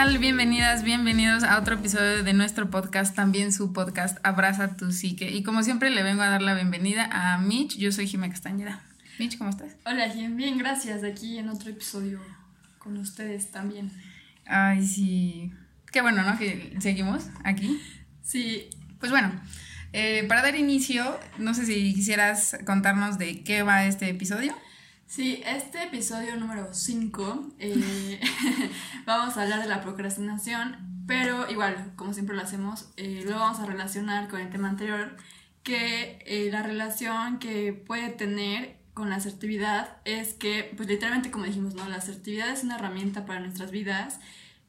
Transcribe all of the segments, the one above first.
Bienvenidas, bienvenidos a otro episodio de nuestro podcast, también su podcast Abraza tu psique. Y como siempre le vengo a dar la bienvenida a Mitch, yo soy Jimé Castañeda. Mitch, ¿cómo estás? Hola, Jim, bien, gracias. Aquí en otro episodio con ustedes también. Ay, sí. Qué bueno, ¿no? Que seguimos aquí. Sí. Pues bueno, eh, para dar inicio, no sé si quisieras contarnos de qué va este episodio. Sí, este episodio número 5 eh, vamos a hablar de la procrastinación, pero igual, como siempre lo hacemos, eh, lo vamos a relacionar con el tema anterior, que eh, la relación que puede tener con la asertividad es que, pues literalmente como dijimos, ¿no? La asertividad es una herramienta para nuestras vidas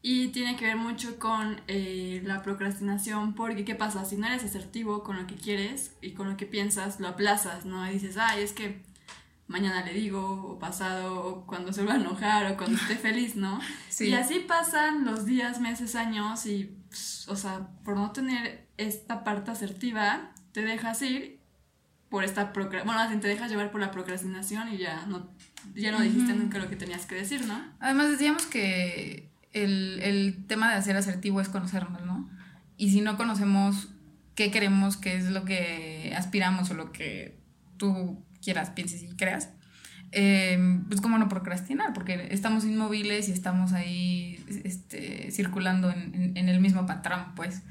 y tiene que ver mucho con la procrastinación, porque ¿qué pasa? Si no eres asertivo con lo que quieres y con lo que piensas, lo aplazas, ¿no? Y dices, ay, es que mañana le digo, o pasado, o cuando se va a enojar, o cuando esté feliz, ¿no? Sí. Y así pasan los días, meses, años, y, pues, o sea, por no tener esta parte asertiva, te dejas ir por esta procrastinación, bueno, te dejas llevar por la procrastinación y ya no, ya no dijiste nunca lo que tenías que decir, ¿no? Además, decíamos que el, el tema de ser asertivo es conocernos, ¿no? Y si no conocemos qué queremos, qué es lo que aspiramos o lo que tú quieras, pienses y creas, eh, pues cómo no procrastinar, porque estamos inmóviles y estamos ahí este, circulando en, en, el mismo patrón, pues.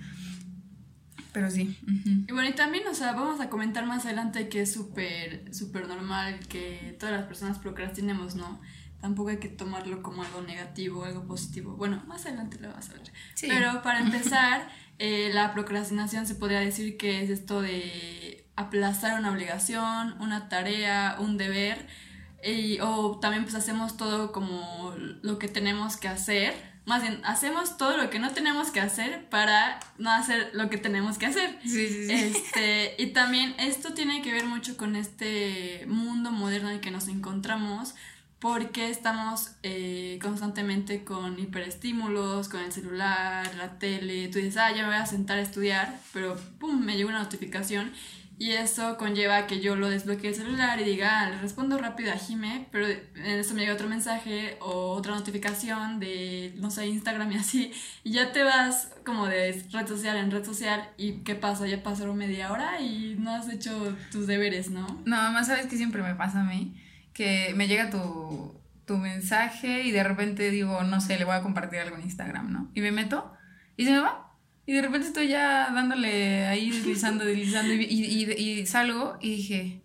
Pero sí. Y bueno, y también, o sea, vamos a comentar más adelante que es súper, súper normal que todas las personas procrastinemos, ¿no? Tampoco hay que tomarlo como algo negativo, algo positivo. Bueno, más adelante lo vas a ver. Pero para empezar, eh, la procrastinación se podría decir que es esto de aplazar una obligación, una tarea, un deber, y, o también pues hacemos todo como lo que tenemos que hacer, más bien hacemos todo lo que no tenemos que hacer para no hacer lo que tenemos que hacer. Sí, sí, sí. Este, y también esto tiene que ver mucho con este mundo moderno en el que nos encontramos, porque estamos eh, constantemente con hiperestímulos, con el celular, la tele, tú dices, ah, ya me voy a sentar a estudiar, pero pum, me llega una notificación y eso conlleva que yo lo desbloquee el celular y diga, ah, le respondo rápido a Jime, pero en eso me llega otro mensaje o otra notificación de, no sé, Instagram y así. Y ya te vas como de red social en red social y ¿qué pasa? Ya pasaron media hora y no has hecho tus deberes, ¿no? Nada más sabes que siempre me pasa a mí, que me llega tu, tu mensaje y de repente digo, no sé, le voy a compartir algo en Instagram, ¿no? Y me meto y se me va y de repente estoy ya dándole ahí, deslizando, deslizando, y, y, y, salgo y dije,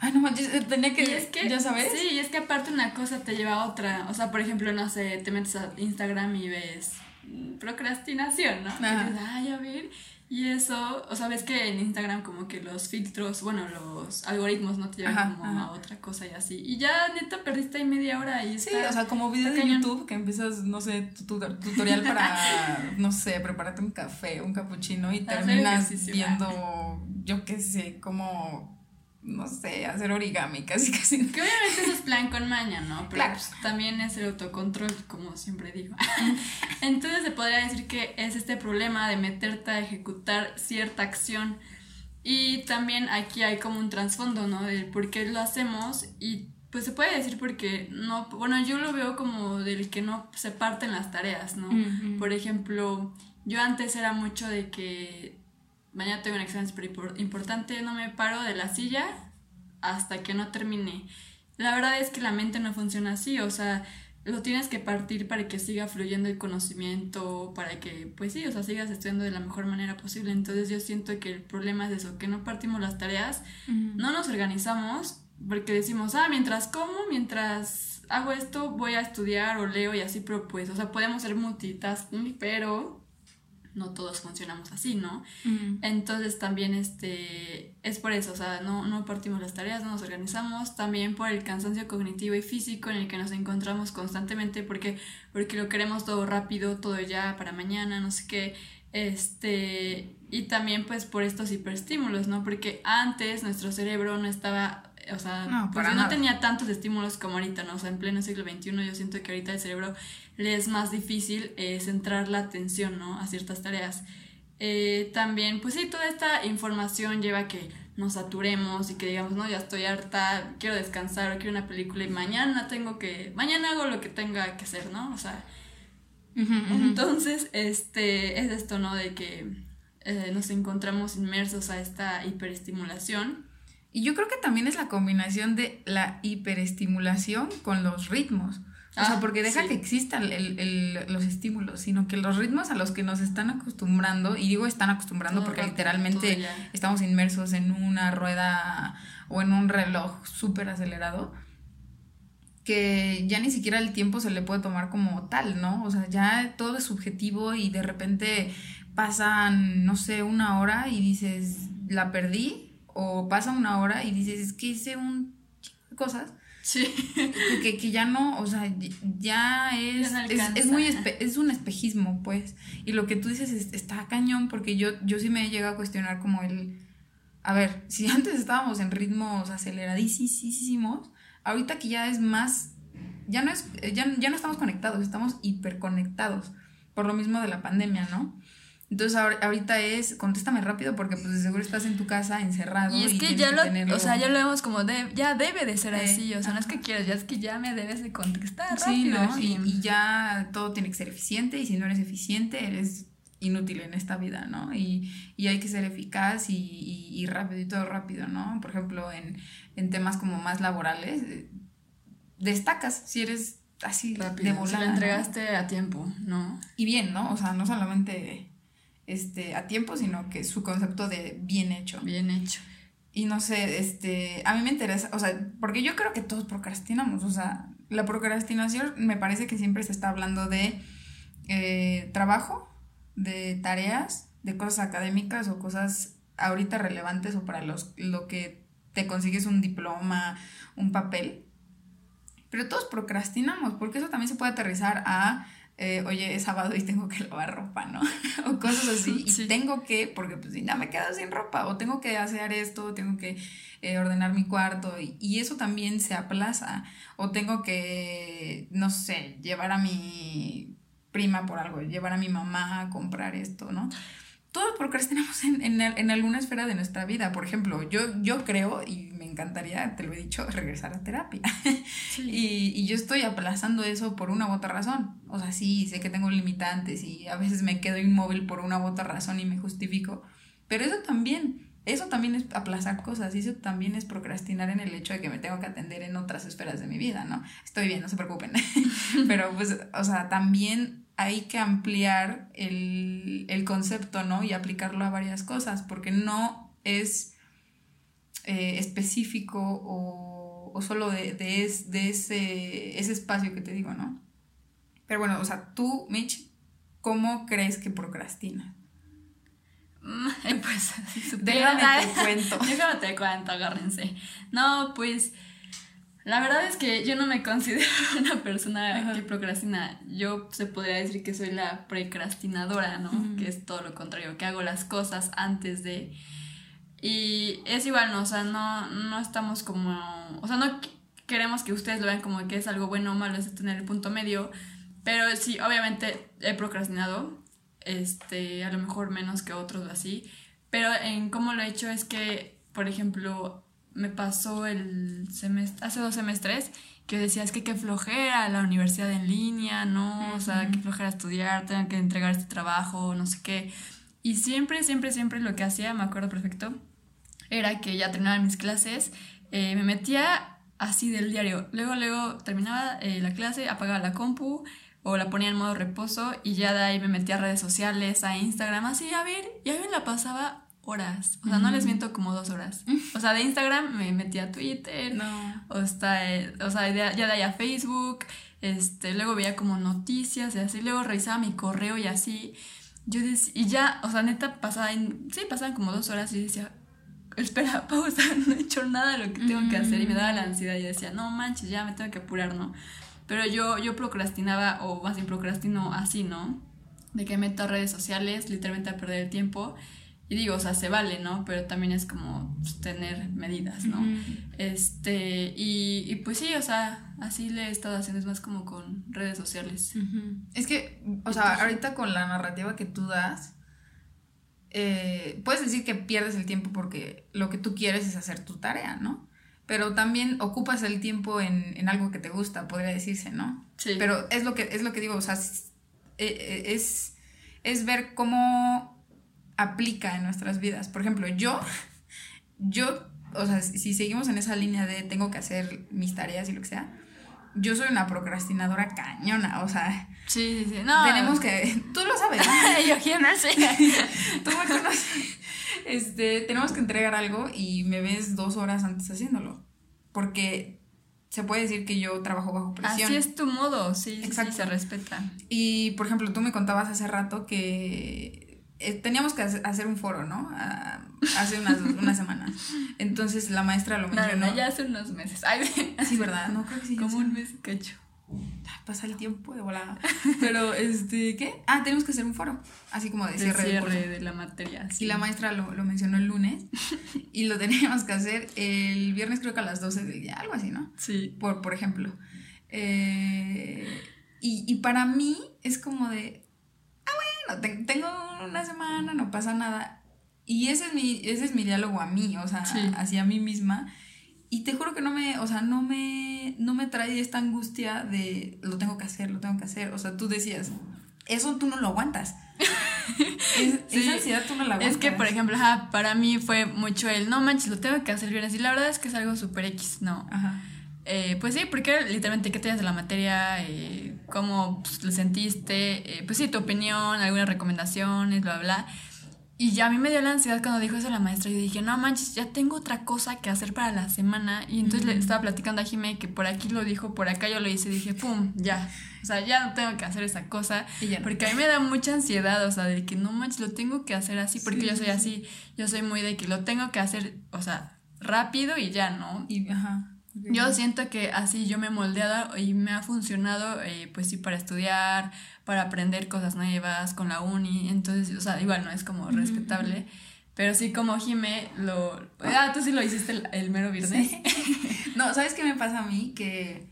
ay, no manches, eh, tenía que, es que, ya sabes. Sí, y es que aparte una cosa te lleva a otra. O sea, por ejemplo, no sé, te metes a Instagram y ves procrastinación, ¿no? Y dices, ay, a ver, y eso, o sea, ves que en Instagram como que los filtros, bueno, los algoritmos no te llevan como a otra cosa y así. Y ya neta perdiste ahí media hora y Sí, o sea, como video de YouTube que empiezas, no sé, tu, tutorial para, no sé, prepararte un café, un cappuccino y terminas viendo, yo qué sé, como no sé, hacer origami, casi casi. Que obviamente eso es plan con maña, ¿no? Pero claro. Pues, también es el autocontrol, como siempre digo. Entonces se podría decir que es este problema de meterte a ejecutar cierta acción. Y también aquí hay como un trasfondo, ¿no? Del por qué lo hacemos y pues se puede decir porque no, bueno, yo lo veo como del que no se parten las tareas, ¿no? Por ejemplo, yo antes era mucho de que mañana tengo un examen súper importante, no me paro de la silla hasta que no termine. La verdad es que la mente no funciona así, o sea, lo tienes que partir para que siga fluyendo el conocimiento, para que, pues sí, o sea, sigas estudiando de la mejor manera posible. Entonces yo siento que el problema es eso, que no partimos las tareas, no nos organizamos, porque decimos, ah, mientras como, mientras hago esto, voy a estudiar o leo y así, pero pues, o sea, podemos ser multitasking, pero no todos funcionamos así, ¿no? Entonces también este, es por eso, o sea, no, no partimos las tareas, no nos organizamos, también por el cansancio cognitivo y físico en el que nos encontramos constantemente porque, porque lo queremos todo rápido, todo ya para mañana, no sé qué, este, y también pues por estos hiperestímulos, ¿no? Porque antes nuestro cerebro no estaba o sea, no, pues no tenía tantos estímulos como ahorita, ¿no? O sea, en pleno siglo XXI yo siento que ahorita el cerebro le es más difícil eh, centrar la atención ¿no? a ciertas tareas. Eh, también, pues sí, toda esta información lleva a que nos saturemos y que digamos, no, ya estoy harta, quiero descansar o quiero una película y mañana tengo que, mañana hago lo que tenga que hacer, ¿no? O sea, Entonces, este, es esto, ¿no? De que eh, nos encontramos inmersos a esta hiperestimulación. Y yo creo que también es la combinación de la hiperestimulación con los ritmos. O sea, ah, porque deja que existan los estímulos, sino que los ritmos a los que nos están acostumbrando, y digo están acostumbrando porque literalmente estamos inmersos en una rueda o en un reloj súper acelerado, que ya ni siquiera el tiempo se le puede tomar como tal, ¿no? O sea, ya todo es subjetivo y de repente pasan, no sé, una hora y dices, la perdí, o pasa una hora y dices, es que hice un cosas Sí. Que, que, ya no, o sea, ya es, es, muy, es un espejismo, pues. Y lo que tú dices está cañón, porque yo, yo sí me llegado a cuestionar como el, a ver, si antes estábamos en ritmos aceleradísimos, ahorita que ya es más, ya no es, ya, ya no estamos conectados, estamos hiperconectados, por lo mismo de la pandemia, ¿no? Entonces ahorita es, contéstame rápido porque pues de seguro estás en tu casa encerrado. Y es que ya lo, o sea, ya lo vemos como, de, ya debe de ser así, o sea, no es que quieras, ya es que ya me debes de contestar rápido. Sí, ¿no? Y, ya todo tiene que ser eficiente y si no eres eficiente eres inútil en esta vida, ¿no? Y, hay que ser eficaz y, rápido y todo rápido, ¿no? Por ejemplo, en, en temas como más laborales, eh, destacas si eres así rápido, de volada. Si lo entregaste a tiempo, ¿no? Y bien, ¿no? O sea, no solamente este, a tiempo, sino que su concepto de bien hecho. Bien hecho. Y no sé, este, a mí me interesa, o sea, porque yo creo que todos procrastinamos, o sea, la procrastinación me parece que siempre se está hablando de eh, trabajo, de tareas, de cosas académicas o cosas ahorita relevantes o para los, lo que te consigues un diploma, un papel. Pero todos procrastinamos, porque eso también se puede aterrizar a eh, oye, es sábado y tengo que lavar ropa, ¿no? o cosas así. Y tengo que, porque pues ya me quedo sin ropa, o tengo que hacer esto, tengo que eh, ordenar mi cuarto, y, eso también se aplaza. O tengo que, no sé, llevar a mi prima por algo, llevar a mi mamá a comprar esto, ¿no? Todos procrastinamos en, en, en alguna esfera de nuestra vida. Por ejemplo, yo, yo creo, y encantaría, te lo he dicho, regresar a terapia. y, y, yo estoy aplazando eso por una u otra razón. O sea, sí, sé que tengo limitantes y a veces me quedo inmóvil por una u otra razón y me justifico. Pero eso también, eso también es aplazar cosas y eso también es procrastinar en el hecho de que me tengo que atender en otras esferas de mi vida, ¿no? Estoy bien, no se preocupen. Pero pues, o sea, también hay que ampliar el, el concepto, ¿no? Y aplicarlo a varias cosas, porque no es eh, específico o, o solo de, de, de ese, ese espacio que te digo, ¿no? Pero bueno, o sea, tú, Mitch, ¿cómo crees que procrastinas? Mm, pues, déjame te cuento. déjame te cuento, agárrense. No, pues, la verdad es que yo no me considero una persona que procrastina. Yo se podría decir que soy la precrastinadora, ¿no? Que es todo lo contrario, que hago las cosas antes de y es igual, ¿no? O sea, no, no estamos como. O sea, no queremos que ustedes lo vean como que es algo bueno o malo, es tener el punto medio. Pero sí, obviamente he procrastinado. Este, a lo mejor menos que otros así. Pero en cómo lo he hecho es que, por ejemplo, me pasó el semestre, hace dos semestres que decía, es que qué flojera la universidad en línea, ¿no? O sea, qué flojera estudiar, tengo que entregar este trabajo, no sé qué. Y siempre, siempre, siempre lo que hacía, me acuerdo perfecto, era que ya terminaba mis clases, eh, me metía así del diario. Luego, luego terminaba eh, la clase, apagaba la compu o la ponía en modo reposo y ya de ahí me metía a redes sociales, a Instagram, así a ver, y ahí me la pasaba horas. O sea, no les miento como dos horas. O sea, de Instagram me metía a Twitter. No. O, está, eh, o sea, ya de ahí a Facebook. Este, luego veía como noticias y así. Luego revisaba mi correo y así. Yo decía, y ya, o sea, neta, pasaba en, sí, pasaban como dos horas y decía, espera, pausa, no he hecho nada de lo que tengo que hacer y me daba la ansiedad y decía, no manches, ya me tengo que apurar, ¿no? Pero yo, yo procrastinaba, o más bien procrastino así, ¿no? De que meto a redes sociales, literalmente a perder el tiempo. Y digo, o sea, se vale, ¿no? Pero también es como pues, tener medidas, ¿no? Este, y, y, pues sí, o sea, así le he estado haciendo, es más como con redes sociales. Es que, o sea, ahorita con la narrativa que tú das, eh, puedes decir que pierdes el tiempo porque lo que tú quieres es hacer tu tarea, ¿no? Pero también ocupas el tiempo en, algo que te gusta, podría decirse, ¿no? Sí. Pero es lo que, es lo que digo, o sea, eh, eh, es, es ver cómo aplica en nuestras vidas. Por ejemplo, yo, yo, o sea, si seguimos en esa línea de tengo que hacer mis tareas y lo que sea, yo soy una procrastinadora cañona, o sea. Sí, sí, sí. No. Tenemos que. Tú lo sabes. yo quiero no sé. tú me conoces. Este, tenemos que entregar algo y me ves dos horas antes haciéndolo. Porque se puede decir que yo trabajo bajo presión. Así es tu modo, sí, Exacto. sí, se respeta. Y, por ejemplo, tú me contabas hace rato que eh, teníamos que hacer un foro, ¿no? Ah, hace unas, unas semanas. Entonces la maestra lo mencionó. No, ya hace unos meses. Ay, sí, ¿verdad? No creo que sí. Como un mes cacho. Pasa el tiempo de volada. Pero, este, ¿qué? Ah, tenemos que hacer un foro. Así como de cierre, de, cierre de, la materia. Sí. Y la maestra lo, lo, mencionó el lunes. y lo teníamos que hacer el viernes, creo que a las 12 del día, algo así, ¿no? Sí. Por, por ejemplo. Eh, y, y para mí es como de, tengo una semana, no pasa nada. Y ese es mi, ese es mi diálogo a mí, o sea, hacia mí misma. Y te juro que no me, o sea, no me, no me trae esta angustia de lo tengo que hacer, lo tengo que hacer. O sea, tú decías, eso tú no lo aguantas. Esa ansiedad tú no la aguantas. Es que, por ejemplo, para mí fue mucho el, no manches, lo tengo que hacer bien. Y la verdad es que es algo súper X, ¿no? Ajá. Eh, pues sí, porque literalmente qué te de la materia, eh, cómo pues, lo sentiste, eh, pues sí, tu opinión, algunas recomendaciones, bla, bla. Y ya a mí me dio la ansiedad cuando dijo eso la maestra. Yo dije, no manches, ya tengo otra cosa que hacer para la semana. Y entonces le estaba platicando a Jimé que por aquí lo dijo, por acá yo lo hice. Y dije, pum, ya. O sea, ya no tengo que hacer esa cosa. Porque a mí me da mucha ansiedad, o sea, de que no manches, lo tengo que hacer así. Porque yo soy así. Yo soy muy de que lo tengo que hacer, o sea, rápido y ya, ¿no? Y, ajá. Yo siento que así yo me he moldeado y me ha funcionado, eh, pues sí, para estudiar, para aprender cosas nuevas con la uni. Entonces, o sea, igual no es como respetable. Pero sí, como Jime lo. Ah, tú sí lo hiciste el, mero viernes. no, ¿sabes qué me pasa a mí? Que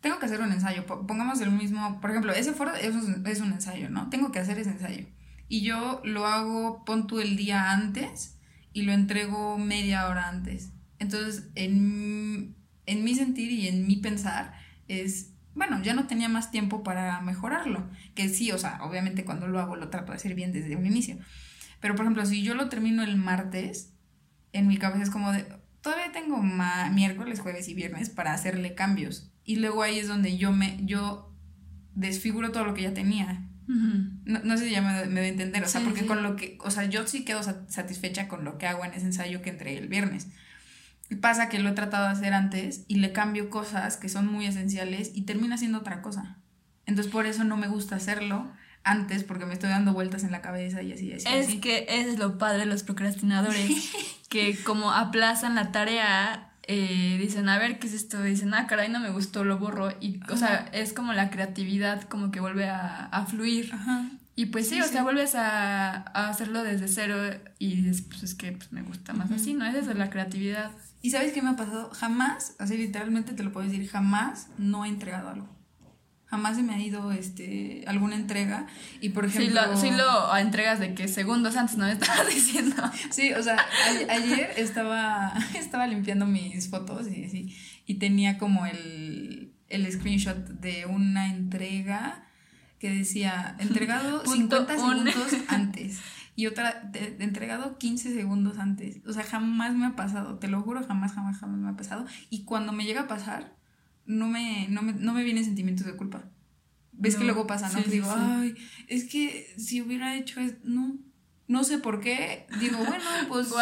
tengo que hacer un ensayo. Pongamos el mismo. Por ejemplo, ese foro es un, es un ensayo, ¿no? Tengo que hacer ese ensayo. Y yo lo hago, pon tú el día antes y lo entrego media hora antes. Entonces, en, mi sentir y en mi pensar es, bueno, ya no tenía más tiempo para mejorarlo. Que sí, o sea, obviamente cuando lo hago lo trato de hacer bien desde un inicio. Pero, por ejemplo, si yo lo termino el martes, en mi cabeza es como de, todavía tengo miércoles, jueves y viernes para hacerle cambios. Y luego ahí es donde yo me, yo desfiguro todo lo que ya tenía. no, sé si ya me, me a entender, o sea, porque con lo que, o sea, yo sí quedo satisfecha con lo que hago en ese ensayo que entregué el viernes. Pasa que lo he tratado de hacer antes y le cambio cosas que son muy esenciales y termina siendo otra cosa. Entonces por eso no me gusta hacerlo antes porque me estoy dando vueltas en la cabeza y así, así. Es que es lo padre de los procrastinadores, que como aplazan la tarea, eh, dicen, a ver, ¿qué es esto? Dicen, ah, caray, no me gustó, lo borro. Y, o sea, es como la creatividad como que vuelve a, a fluir. Ajá. Y pues sí, o sea, vuelves a, a, hacerlo desde cero y dices, pues es que pues, me gusta más así, ¿no? Es desde la creatividad. ¿Y sabes qué me ha pasado? Jamás, así literalmente te lo puedo decir, jamás no he entregado algo. Jamás se me ha ido este, alguna entrega. Y por ejemplo. Sí lo, lo entregas de que segundos antes no me estabas diciendo. Sí, o sea, ayer estaba, estaba limpiando mis fotos y, y tenía como el, el screenshot de una entrega que decía entregado 50 segundos antes y otra entregado 15 segundos antes. O sea, jamás me ha pasado, te lo juro, jamás, jamás, jamás me ha pasado. Y cuando me llega a pasar, no me, no me, no me vienen sentimientos de culpa. ¿Ves que luego pasa, no? digo, ay, es que si hubiera hecho esto, no, no sé por qué. Digo, bueno, pues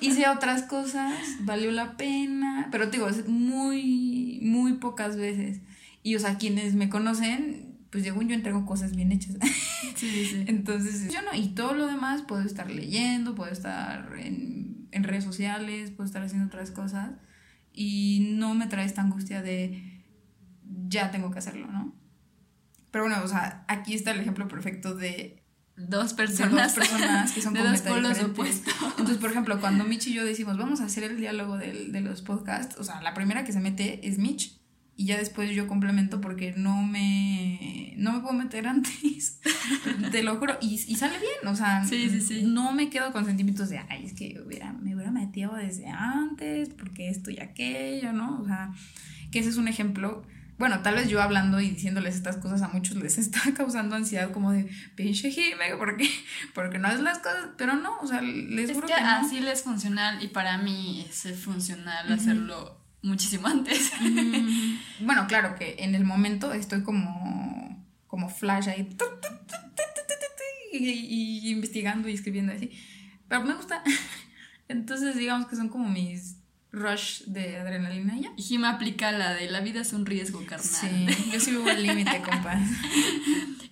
hice otras cosas, valió la pena, pero te digo, es muy, muy pocas veces. Y, o sea, quienes me conocen pues según yo entrego cosas bien hechas. Sí, sí. Entonces, yo no, y todo lo demás puedo estar leyendo, puedo estar en, en redes sociales, puedo estar haciendo otras cosas y no me trae esta angustia de ya tengo que hacerlo, ¿no? Pero bueno, o sea, aquí está el ejemplo perfecto de dos personas, dos personas que son de dos polos opuestos. Entonces, por ejemplo, cuando Mitch y yo decimos, vamos a hacer el diálogo de, de los podcasts, o sea, la primera que se mete es Mitch y ya después yo complemento porque no me, no me puedo meter antes, te lo juro, y, y, sale bien, o sea, no me quedo con sentimientos de, ay, es que hubiera, me hubiera metido desde antes, porque esto y aquello, ¿no? O sea, que ese es un ejemplo. Bueno, tal vez yo hablando y diciéndoles estas cosas a muchos les está causando ansiedad como de pinche Jime, ¿por qué? Porque no haces las cosas, pero no, o sea, les juro que, así les es funcional y para mí es funcional hacerlo muchísimo antes. bueno, claro que en el momento estoy como, como flash ahí y, investigando y escribiendo así, pero me gusta. Entonces digamos que son como mis rush de adrenalina ya. Y Jim aplica la de la vida es un riesgo, carnal. Sí, yo sí vivo al límite, compa.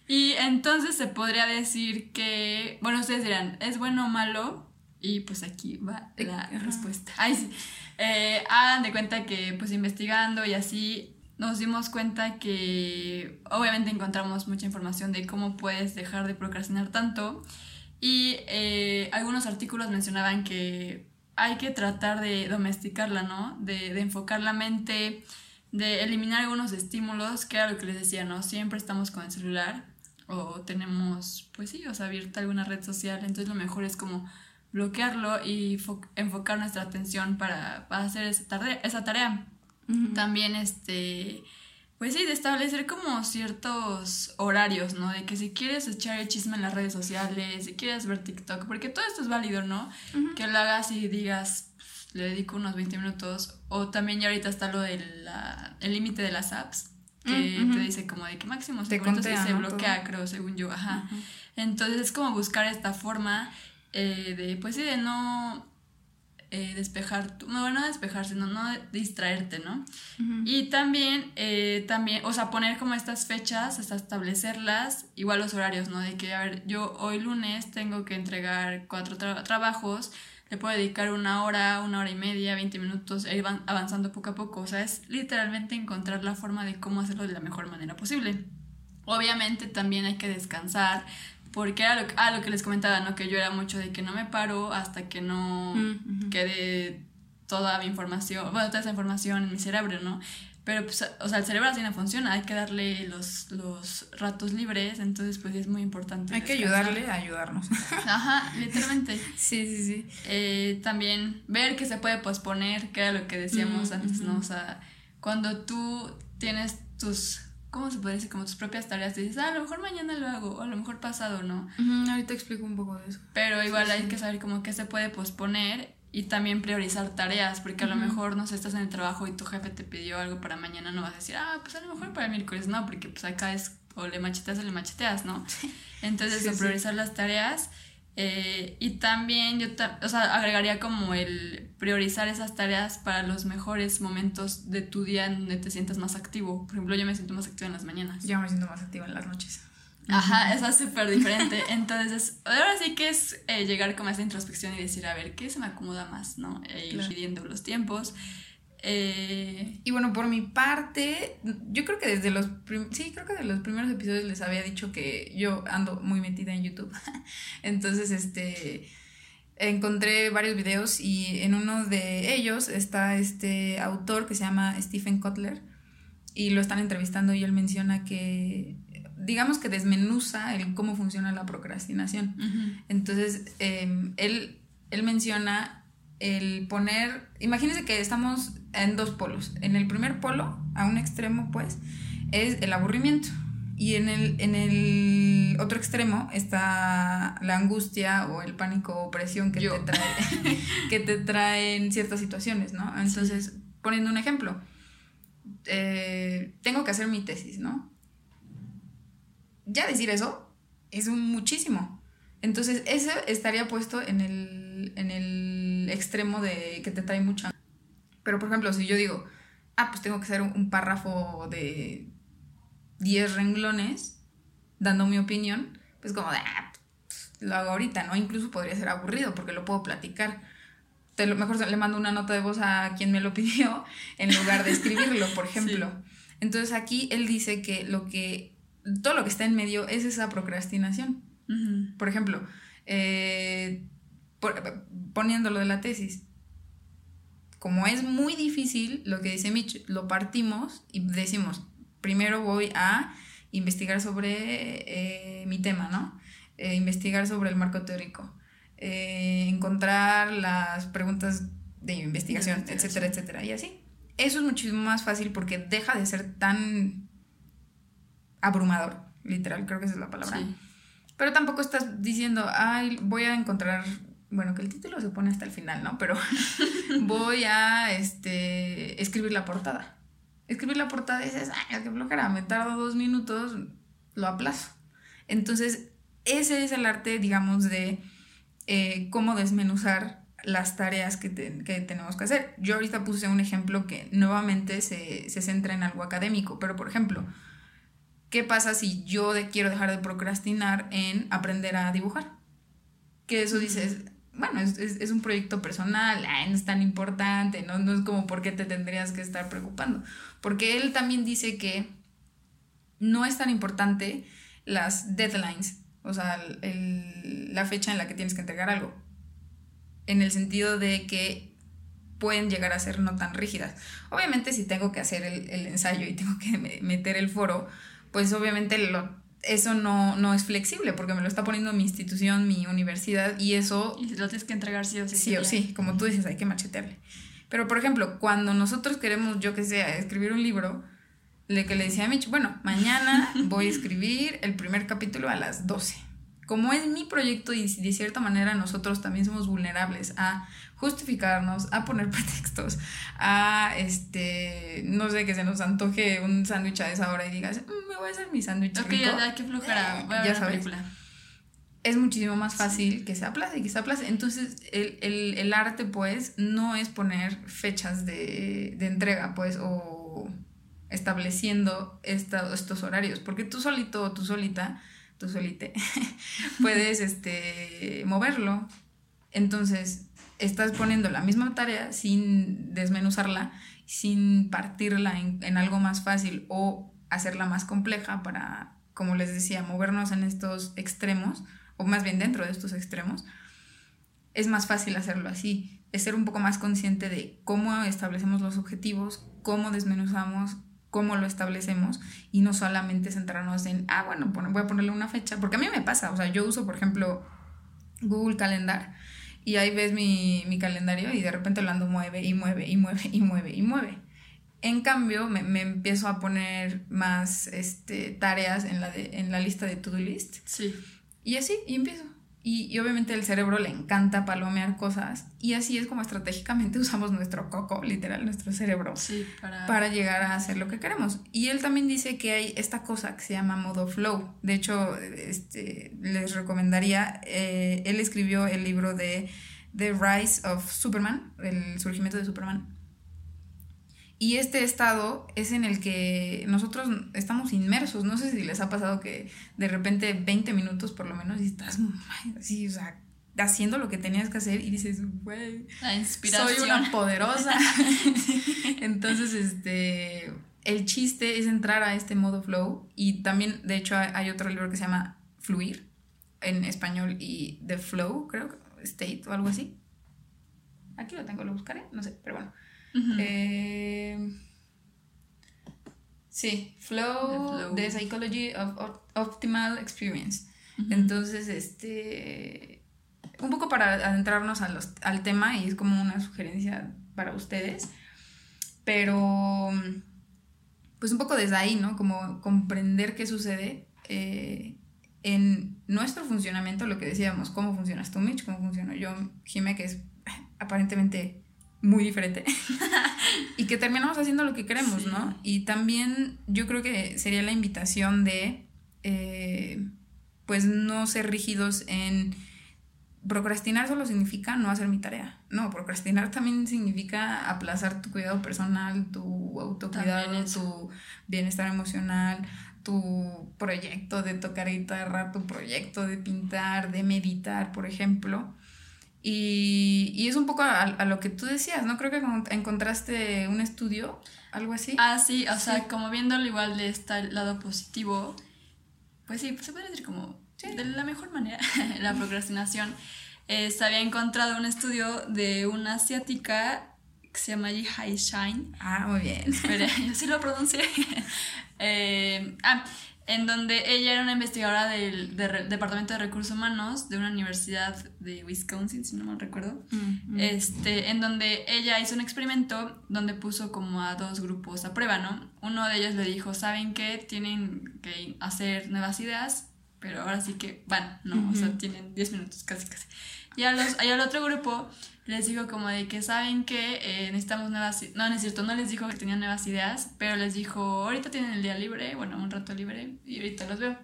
y entonces se podría decir que, bueno, ustedes dirán, ¿es bueno o malo? Y pues aquí va la respuesta. Ay, sí. Eh, hagan de cuenta que pues investigando y así nos dimos cuenta que obviamente encontramos mucha información de cómo puedes dejar de procrastinar tanto y eh, algunos artículos mencionaban que hay que tratar de domesticarla, ¿no? De, de, enfocar la mente, de eliminar algunos estímulos, que era lo que les decía, ¿no? Siempre estamos con el celular o tenemos, pues sí, o sea, abierta alguna red social, entonces lo mejor es como bloquearlo y enfocar nuestra atención para, para hacer esa tarea. Esa tarea. También, este, pues sí, de establecer como ciertos horarios, ¿no? De que si quieres echar el chisme en las redes sociales, si quieres ver TikTok, porque todo esto es válido, ¿no? Que lo hagas y digas, le dedico unos 20 minutos. O también ya ahorita está lo del límite de las apps, que te dice como de que máximo te minutos se bloquea, creo, según yo, ajá. Entonces es como buscar esta forma eh, de, pues sí, de no eh, despejar, tu, no, no despejarse, no, no distraerte, ¿no? Y también, eh, también, o sea, poner como estas fechas, hasta establecerlas, igual los horarios, ¿no? De que, a ver, yo hoy lunes tengo que entregar cuatro trabajos, le puedo dedicar una hora, una hora y media, 20 minutos, e ir avanzando poco a poco, o sea, es literalmente encontrar la forma de cómo hacerlo de la mejor manera posible. Obviamente también hay que descansar, porque era lo, ah, lo que les comentaba, ¿no? Que yo era mucho de que no me paro hasta que no quede toda mi información, bueno, toda esa información en mi cerebro, ¿no? Pero, pues, o sea, el cerebro así no funciona, hay que darle los, los ratos libres, entonces, pues, es muy importante. Hay que ayudarle a ayudarnos. Ajá, literalmente. sí, sí, sí. Eh, también ver que se puede posponer, que era lo que decíamos antes, ¿no? O sea, cuando tú tienes tus ¿cómo se puede decir? Como tus propias tareas, te dices, ah, a lo mejor mañana lo hago, o a lo mejor pasado, ¿no? ahorita explico un poco de eso. Pero igual hay que saber como qué se puede posponer y también priorizar tareas, porque a lo mejor, no sé, estás en el trabajo y tu jefe te pidió algo para mañana, no vas a decir, ah, pues a lo mejor para el miércoles, no, porque pues acá es o le macheteas o le macheteas, ¿no? Entonces, priorizar las tareas eh, y también yo, o sea, agregaría como el priorizar esas tareas para los mejores momentos de tu día en donde te sientas más activo. Por ejemplo, yo me siento más activa en las mañanas. Yo me siento más activa en las noches. Ajá, eso es súper diferente. Entonces, ahora sí que es eh, llegar como a esa introspección y decir, a ver, ¿qué se me acomoda más? ¿No? E ir pidiendo los tiempos. Eh, y bueno, por mi parte, yo creo que desde los, sí, creo que de los primeros episodios les había dicho que yo ando muy metida en YouTube. Entonces, este, encontré varios videos y en uno de ellos está este autor que se llama Stephen Kotler y lo están entrevistando y él menciona que digamos que desmenuza el cómo funciona la procrastinación. Entonces, em, él, él menciona el poner, imagínense que estamos en dos polos. En el primer polo, a un extremo, pues, es el aburrimiento. Y en el, en el otro extremo está la angustia o el pánico o presión que, te, trae, que te traen ciertas situaciones, ¿no? Entonces, poniendo un ejemplo, eh, tengo que hacer mi tesis, ¿no? Ya decir eso es un muchísimo. Entonces, eso estaría puesto en el, en el extremo de que te trae mucha pero, por ejemplo, si yo digo, ah, pues tengo que hacer un, párrafo de 10 renglones dando mi opinión, pues como de, ah, lo hago ahorita, ¿no? Incluso podría ser aburrido porque lo puedo platicar. Te lo mejor le mando una nota de voz a quien me lo pidió en lugar de escribirlo, por ejemplo. Entonces aquí él dice que lo que todo lo que está en medio es esa procrastinación. Por ejemplo, eh, poniéndolo de la tesis, como es muy difícil, lo que dice Mitch, lo partimos y decimos, primero voy a investigar sobre eh, mi tema, ¿no? Eh, investigar sobre el marco teórico, eh, encontrar las preguntas de investigación, etcétera, etcétera, y así. eso es muchísimo más fácil porque deja de ser tan abrumador, literal, creo que esa es la palabra. Pero tampoco estás diciendo, ay, voy a encontrar, bueno, que el título se pone hasta el final, ¿no? Pero voy a este, escribir la portada. Escribir la portada y dices, ay, qué flojera, me tardo dos minutos, lo aplazo. Entonces, ese es el arte, digamos, de eh, cómo desmenuzar las tareas que, tenemos que hacer. Yo ahorita puse un ejemplo que nuevamente se, centra en algo académico, pero por ejemplo, ¿qué pasa si yo quiero dejar de procrastinar en aprender a dibujar? Que eso dices, bueno, es, un proyecto personal, no es tan importante, ¿no? no es como por qué te tendrías que estar preocupando. Porque él también dice que no es tan importante las deadlines, o sea, la fecha en la que tienes que entregar algo en el sentido de que pueden llegar a ser no tan rígidas. Obviamente si tengo que hacer el, ensayo y tengo que meter el foro, pues obviamente lo, eso no, no es flexible porque me lo está poniendo mi institución, mi universidad y eso... Y lo tienes que entregar sí o sí. Sí o sí, como tú dices, hay que machetearle. Pero por ejemplo, cuando nosotros queremos, yo que sé, escribir un libro, le que le decía a Mitch, bueno, mañana voy a escribir el primer capítulo a las 12 como es mi proyecto y de cierta manera nosotros también somos vulnerables a justificarnos, a poner pretextos, a este, no sé, que se nos antoje un sándwich a esa hora y digas, mm, me voy a hacer mi sándwich. Ok, ya, qué flojera, voy a ver ya sabes. Película. Es muchísimo más fácil que se aplace, que se aplace. Entonces, el, arte, pues, no es poner fechas de, de entrega, pues, o estableciendo estos horarios, porque tú solito o tú solita tú solite, puedes este, moverlo. Entonces, estás poniendo la misma tarea sin desmenuzarla, sin partirla en, algo más fácil o hacerla más compleja para, como les decía, movernos en estos extremos, o más bien dentro de estos extremos. Es más fácil hacerlo así, es ser un poco más consciente de cómo establecemos los objetivos, cómo desmenuzamos, cómo lo establecemos y no solamente centrarnos en, ah, bueno, voy a ponerle una fecha, porque a mí me pasa, o sea, yo uso, por ejemplo, Google Calendar y ahí ves mi, calendario y de repente lo ando mueve y mueve y mueve y mueve y mueve. En cambio, me, me empiezo a poner más este, tareas en la, de, en la lista de to-do list. Sí. Y así, y empiezo. Y, obviamente el cerebro le encanta palomear cosas y así es como estratégicamente usamos nuestro coco, literal, nuestro cerebro, para... llegar a hacer lo que queremos. Y él también dice que hay esta cosa que se llama modo flow. De hecho, este, les recomendaría, eh, él escribió el libro de The Rise of Superman, el surgimiento de Superman. Y este estado es en el que nosotros estamos inmersos. No sé si les ha pasado que de repente 20 minutos por lo menos y estás así, o sea, haciendo lo que tenías que hacer y dices, güey, soy una poderosa. Entonces, este, el chiste es entrar a este modo flow y también, de hecho, hay otro libro que se llama Fluir en español y The Flow, creo, State o algo así. Aquí lo tengo, lo buscaré, no sé, pero bueno. Eh, sí, flow, The Psychology of, Optimal Experience. Entonces, este, un poco para adentrarnos a los, al tema y es como una sugerencia para ustedes, pero pues un poco desde ahí, ¿no? Como comprender qué sucede eh, en nuestro funcionamiento, lo que decíamos, cómo funcionas tú, Mitch, cómo funciono yo, Jime, que es aparentemente muy diferente y que terminamos haciendo lo que queremos, ¿no? Y también yo creo que sería la invitación de, eh, pues, no ser rígidos en... Procrastinar solo significa no hacer mi tarea. No, procrastinar también significa aplazar tu cuidado personal, tu autocuidado, tu bienestar emocional, tu proyecto de tocar guitarra, tu proyecto de pintar, de meditar, por ejemplo. Y, y es un poco a, a, lo que tú decías, ¿no? Creo que encontraste un estudio, algo así. Ah, sí, o sea, como viéndolo igual de este lado positivo, pues sí, se puede decir como de la mejor manera, la procrastinación. Eh, se había encontrado un estudio de una asiática que se llama Yi Hai Shine. Ah, muy bien. Espera, yo sí lo pronuncié. eh, ah, en donde ella era una investigadora del, Departamento de Recursos Humanos de una universidad de Wisconsin, si no mal recuerdo, mm, mm. este, en donde ella hizo un experimento donde puso como a dos grupos a prueba, ¿no? Uno de ellos le dijo, ¿saben qué? Tienen que hacer nuevas ideas, pero ahora sí que van, ¿no? O sea, tienen 10 minutos casi, casi. Y, a los, y al otro grupo les dijo como de que saben que eh, necesitamos nuevas... No, no es cierto, no les dijo que tenían nuevas ideas, pero les dijo, ahorita tienen el día libre, bueno, un rato libre, y ahorita los veo.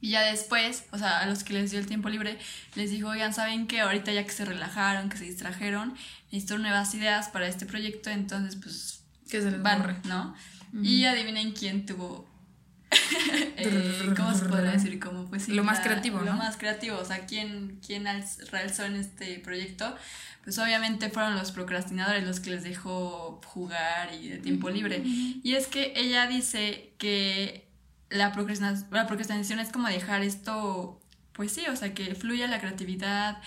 Y ya después, o sea, a los que les dio el tiempo libre, les dijo, oigan, ¿saben que Ahorita ya que se relajaron, que se distrajeron, necesito nuevas ideas para este proyecto, entonces pues... Que se les van, ¿no? Y adivinen quién tuvo eh, ¿Cómo se podría decir? Como pues lo más creativo, ¿no? Lo más creativo, o sea, ¿quién, quién realizó en este proyecto? Pues obviamente fueron los procrastinadores los que les dejó jugar y de tiempo libre. Y es que ella dice que la procrastinación, la procrastinación es como dejar esto, pues sí, o sea, que fluya la creatividad,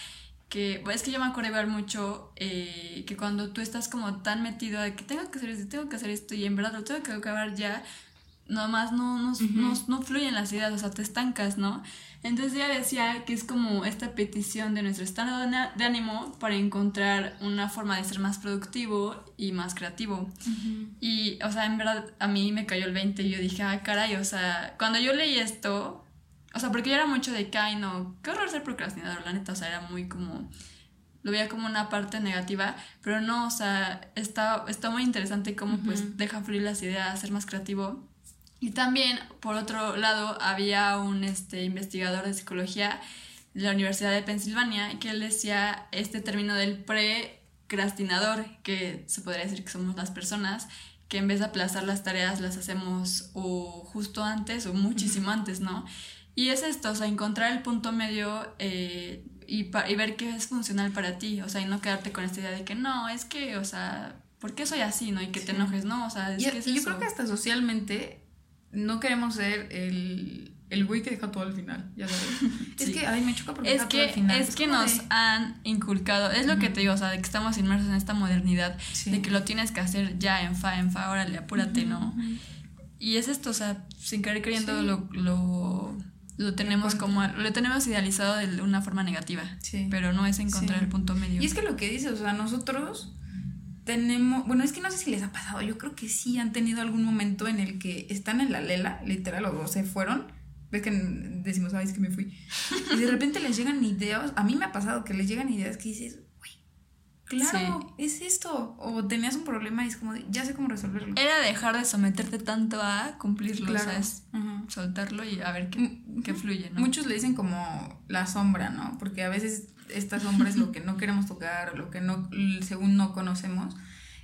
que es que yo me acuerdo ver mucho eh, que cuando tú estás como tan metido de que tengo que hacer esto, tengo que hacer esto y en verdad lo tengo que acabar ya, nomás no, no, no, no, fluyen las ideas, o sea, te estancas, ¿no? Entonces ella decía que es como esta petición de nuestro estado de ánimo para encontrar una forma de ser más productivo y más creativo. Y, o sea, en verdad a mí me cayó el 20 y yo dije, ah, caray, o sea, cuando yo leí esto, o sea, porque yo era mucho de que, ay, no, qué horror ser procrastinador, la neta, o sea, era muy como lo veía como una parte negativa, pero no, o sea, está, está muy interesante cómo pues deja fluir las ideas, ser más creativo. Y también, por otro lado, había un este, investigador de psicología de la Universidad de Pensilvania que él decía este término del precrastinador, que se podría decir que somos las personas que en vez de aplazar las tareas las hacemos o justo antes o muchísimo antes, ¿no? Y es esto, o sea, encontrar el punto medio eh, y, y ver qué es funcional para ti, o sea, y no quedarte con esta idea de que no, es que, o sea, ¿por qué soy así, no? Y que te enojes, ¿no? O sea, es que yo creo que hasta socialmente no queremos ser el, el güey que deja todo al final, ya sabes. Es que, ay, me choca porque es que, Es que nos han inculcado, es lo que te digo, o sea, de que estamos inmersos en esta modernidad, de que lo tienes que hacer ya en fa, en fa, órale, apúrate, ¿no? Y es esto, o sea, sin querer queriendo lo, lo, lo, tenemos como, lo tenemos idealizado de una forma negativa, pero no es encontrar el punto medio. Y es que lo que dices, o sea, nosotros tenemos, bueno, es que no sé si les ha pasado, yo creo que sí han tenido algún momento en el que están en la lela, literal, o se fueron, ves que decimos, sabes que me fui, y de repente les llegan ideas, a mí me ha pasado que les llegan ideas que dices, claro, es esto, o tenías un problema y es como, ya sé cómo resolverlo. Era dejar de someterte tanto a cumplirlo, claro. ¿sabes? Soltarlo y a ver qué, qué fluye, ¿no? Muchos le dicen como la sombra, ¿no? Porque a veces esta sombra es lo que no queremos tocar, lo que no, según no conocemos.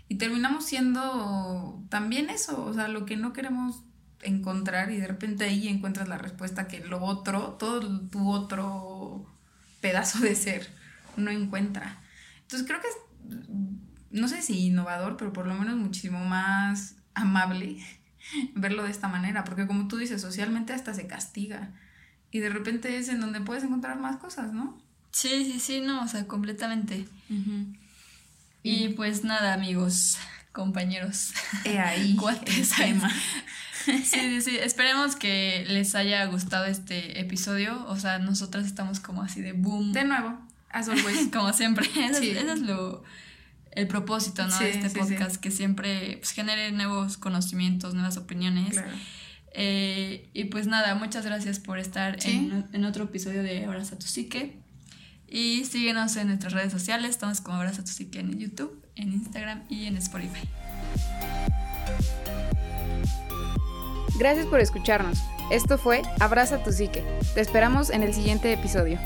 Y terminamos siendo también eso, o sea, lo que no queremos encontrar y de repente ahí encuentras la respuesta que lo otro, todo tu otro pedazo de ser no encuentra. Entonces creo que es, no sé si innovador, pero por lo menos muchísimo más amable verlo de esta manera, porque como tú dices, socialmente hasta se castiga y de repente es en donde puedes encontrar más cosas, ¿no? Sí, sí, sí, no, o sea, completamente. Y pues nada, amigos, compañeros. He ahí tema. Sí, sí, sí. Esperemos que les haya gustado este episodio. O sea, nosotras estamos como así de boom. De nuevo, as always. como siempre. Ese, es lo, el propósito, ¿no? de este podcast, que siempre pues, genere nuevos conocimientos, nuevas opiniones. Eh, y pues nada, muchas gracias por estar en, en, otro episodio de Abraza tu Psique. Y síguenos en nuestras redes sociales, estamos como Abraza tu Psique en YouTube, en Instagram y en Spotify. Gracias por escucharnos. Esto fue Abraza tu Psique. Te esperamos en el siguiente episodio.